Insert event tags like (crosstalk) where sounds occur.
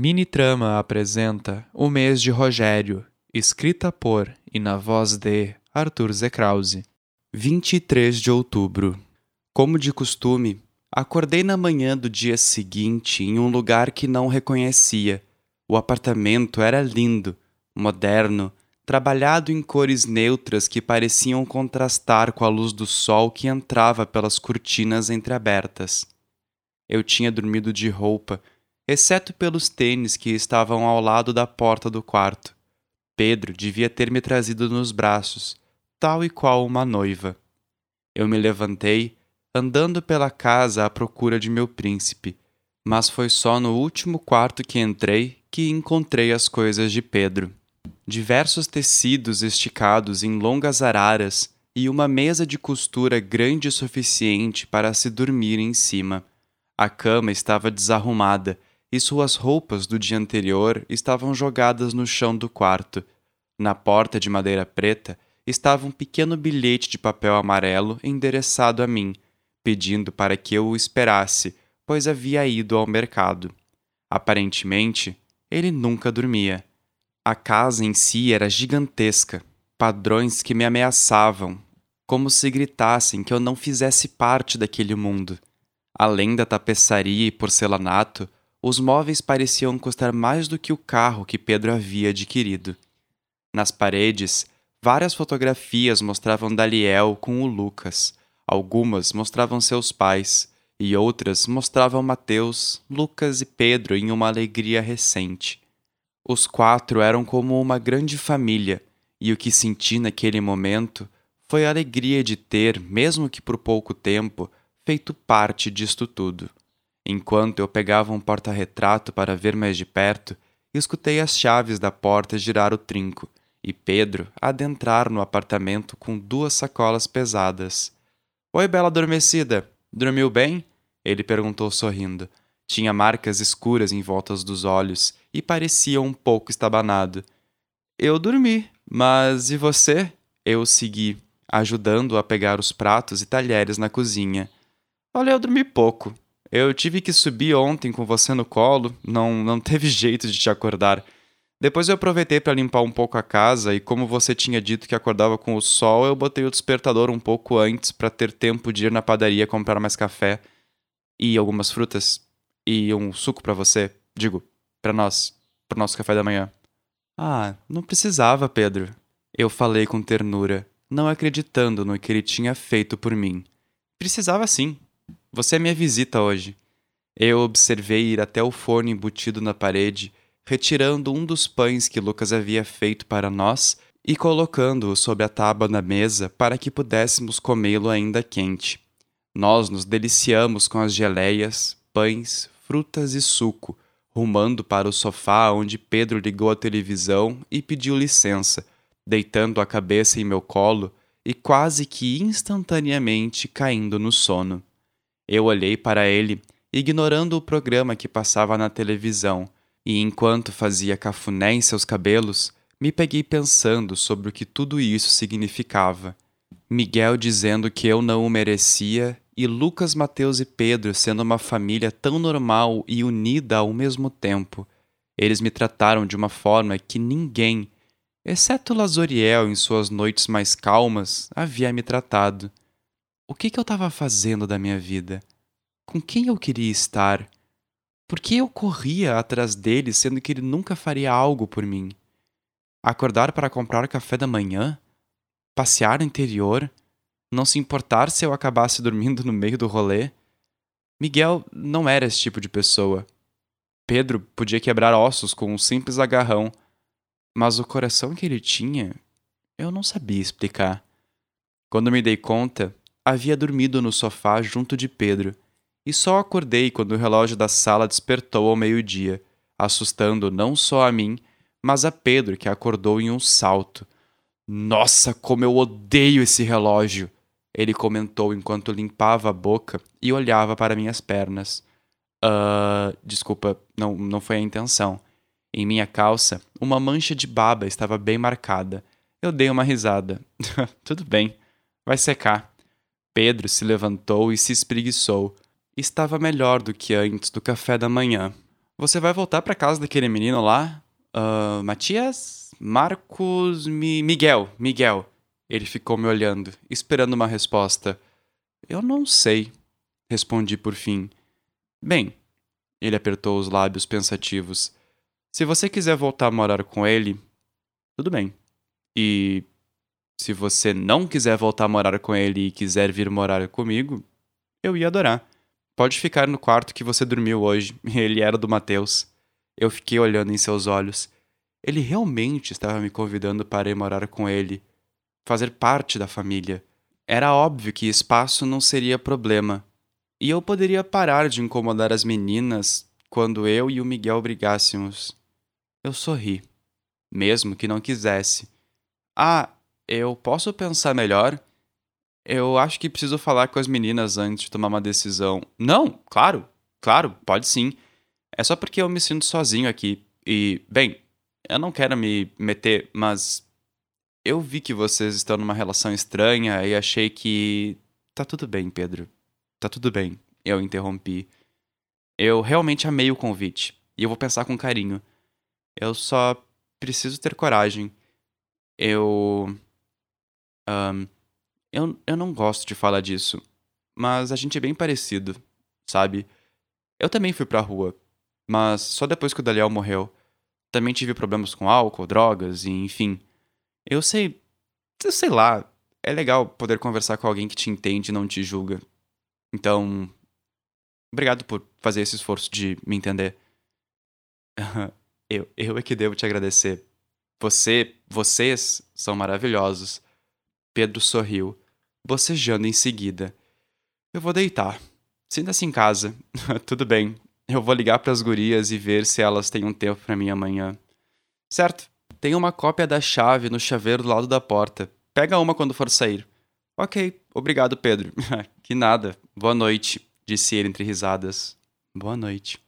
Mini Trama apresenta O Mês de Rogério, escrita por e na voz de Arthur Zekrause. 23 de outubro. Como de costume, acordei na manhã do dia seguinte em um lugar que não reconhecia. O apartamento era lindo, moderno, trabalhado em cores neutras que pareciam contrastar com a luz do sol que entrava pelas cortinas entreabertas. Eu tinha dormido de roupa, exceto pelos tênis que estavam ao lado da porta do quarto. Pedro devia ter me trazido nos braços, tal e qual uma noiva. Eu me levantei, andando pela casa à procura de meu príncipe, mas foi só no último quarto que entrei que encontrei as coisas de Pedro. Diversos tecidos esticados em longas araras e uma mesa de costura grande o suficiente para se dormir em cima. A cama estava desarrumada e suas roupas do dia anterior estavam jogadas no chão do quarto. Na porta de madeira preta estava um pequeno bilhete de papel amarelo endereçado a mim, pedindo para que eu o esperasse, pois havia ido ao mercado. Aparentemente, ele nunca dormia. A casa em si era gigantesca, padrões que me ameaçavam, como se gritassem que eu não fizesse parte daquele mundo. Além da tapeçaria e porcelanato, os móveis pareciam custar mais do que o carro que Pedro havia adquirido. Nas paredes, várias fotografias mostravam Daliel com o Lucas. Algumas mostravam seus pais, e outras mostravam Mateus, Lucas e Pedro em uma alegria recente. Os quatro eram como uma grande família, e o que senti naquele momento foi a alegria de ter, mesmo que por pouco tempo, feito parte disto tudo. Enquanto eu pegava um porta-retrato para ver mais de perto, escutei as chaves da porta girar o trinco e Pedro adentrar no apartamento com duas sacolas pesadas. Oi, bela adormecida. Dormiu bem? Ele perguntou sorrindo. Tinha marcas escuras em voltas dos olhos e parecia um pouco estabanado. Eu dormi, mas e você? Eu segui, ajudando a pegar os pratos e talheres na cozinha. Olha, eu dormi pouco. Eu tive que subir ontem com você no colo, não, não (laughs) teve jeito de te acordar. Depois eu aproveitei para limpar um pouco a casa e, como você tinha dito que acordava com o sol, eu botei o despertador um pouco antes para ter tempo de ir na padaria comprar mais café e algumas frutas e um suco para você, digo, para nós, pro nosso café da manhã. Ah, não precisava, Pedro. Eu falei com ternura, não acreditando no que ele tinha feito por mim. Precisava sim. Você é minha visita hoje. Eu observei ir até o forno embutido na parede, retirando um dos pães que Lucas havia feito para nós e colocando-o sobre a tábua da mesa para que pudéssemos comê-lo ainda quente. Nós nos deliciamos com as geleias, pães, frutas e suco, rumando para o sofá onde Pedro ligou a televisão e pediu licença, deitando a cabeça em meu colo e quase que instantaneamente caindo no sono. Eu olhei para ele, ignorando o programa que passava na televisão, e enquanto fazia cafuné em seus cabelos, me peguei pensando sobre o que tudo isso significava. Miguel dizendo que eu não o merecia e Lucas, Mateus e Pedro sendo uma família tão normal e unida ao mesmo tempo. Eles me trataram de uma forma que ninguém, exceto Lazoriel em suas noites mais calmas, havia me tratado. O que, que eu estava fazendo da minha vida? Com quem eu queria estar? Por que eu corria atrás dele, sendo que ele nunca faria algo por mim? Acordar para comprar café da manhã? Passear no interior? Não se importar se eu acabasse dormindo no meio do rolê? Miguel não era esse tipo de pessoa. Pedro podia quebrar ossos com um simples agarrão, mas o coração que ele tinha, eu não sabia explicar. Quando me dei conta, havia dormido no sofá junto de Pedro, e só acordei quando o relógio da sala despertou ao meio-dia, assustando não só a mim, mas a Pedro, que acordou em um salto. Nossa, como eu odeio esse relógio! Ele comentou enquanto limpava a boca e olhava para minhas pernas. Uh, desculpa, não, não foi a intenção. Em minha calça, uma mancha de baba estava bem marcada. Eu dei uma risada. (laughs) Tudo bem, vai secar. Pedro se levantou e se espreguiçou. Estava melhor do que antes do café da manhã. Você vai voltar para casa daquele menino lá? Uh, Matias? Marcos? Mi Miguel. Miguel. Ele ficou me olhando, esperando uma resposta. Eu não sei, respondi por fim. Bem, ele apertou os lábios pensativos. Se você quiser voltar a morar com ele, tudo bem. E se você não quiser voltar a morar com ele e quiser vir morar comigo, eu ia adorar. Pode ficar no quarto que você dormiu hoje. (laughs) Ele era do Mateus. Eu fiquei olhando em seus olhos. Ele realmente estava me convidando para ir morar com ele, fazer parte da família. Era óbvio que espaço não seria problema. E eu poderia parar de incomodar as meninas quando eu e o Miguel brigássemos. Eu sorri, mesmo que não quisesse. Ah, eu posso pensar melhor? Eu acho que preciso falar com as meninas antes de tomar uma decisão. Não, claro, claro, pode sim. É só porque eu me sinto sozinho aqui. E, bem, eu não quero me meter, mas. Eu vi que vocês estão numa relação estranha e achei que. Tá tudo bem, Pedro. Tá tudo bem. Eu interrompi. Eu realmente amei o convite. E eu vou pensar com carinho. Eu só preciso ter coragem. Eu. Um, eu, eu não gosto de falar disso, mas a gente é bem parecido, sabe? Eu também fui pra rua, mas só depois que o Daniel morreu. Também tive problemas com álcool, drogas e enfim. Eu sei. Eu sei lá. É legal poder conversar com alguém que te entende e não te julga. Então. Obrigado por fazer esse esforço de me entender. (laughs) eu, eu é que devo te agradecer. Você, vocês são maravilhosos. Pedro sorriu, bocejando em seguida. Eu vou deitar. Sinta-se em casa. (laughs) Tudo bem. Eu vou ligar para as gurias e ver se elas têm um tempo para mim amanhã. Certo. Tem uma cópia da chave no chaveiro do lado da porta. Pega uma quando for sair. Ok, obrigado, Pedro. (laughs) que nada. Boa noite, disse ele entre risadas. Boa noite.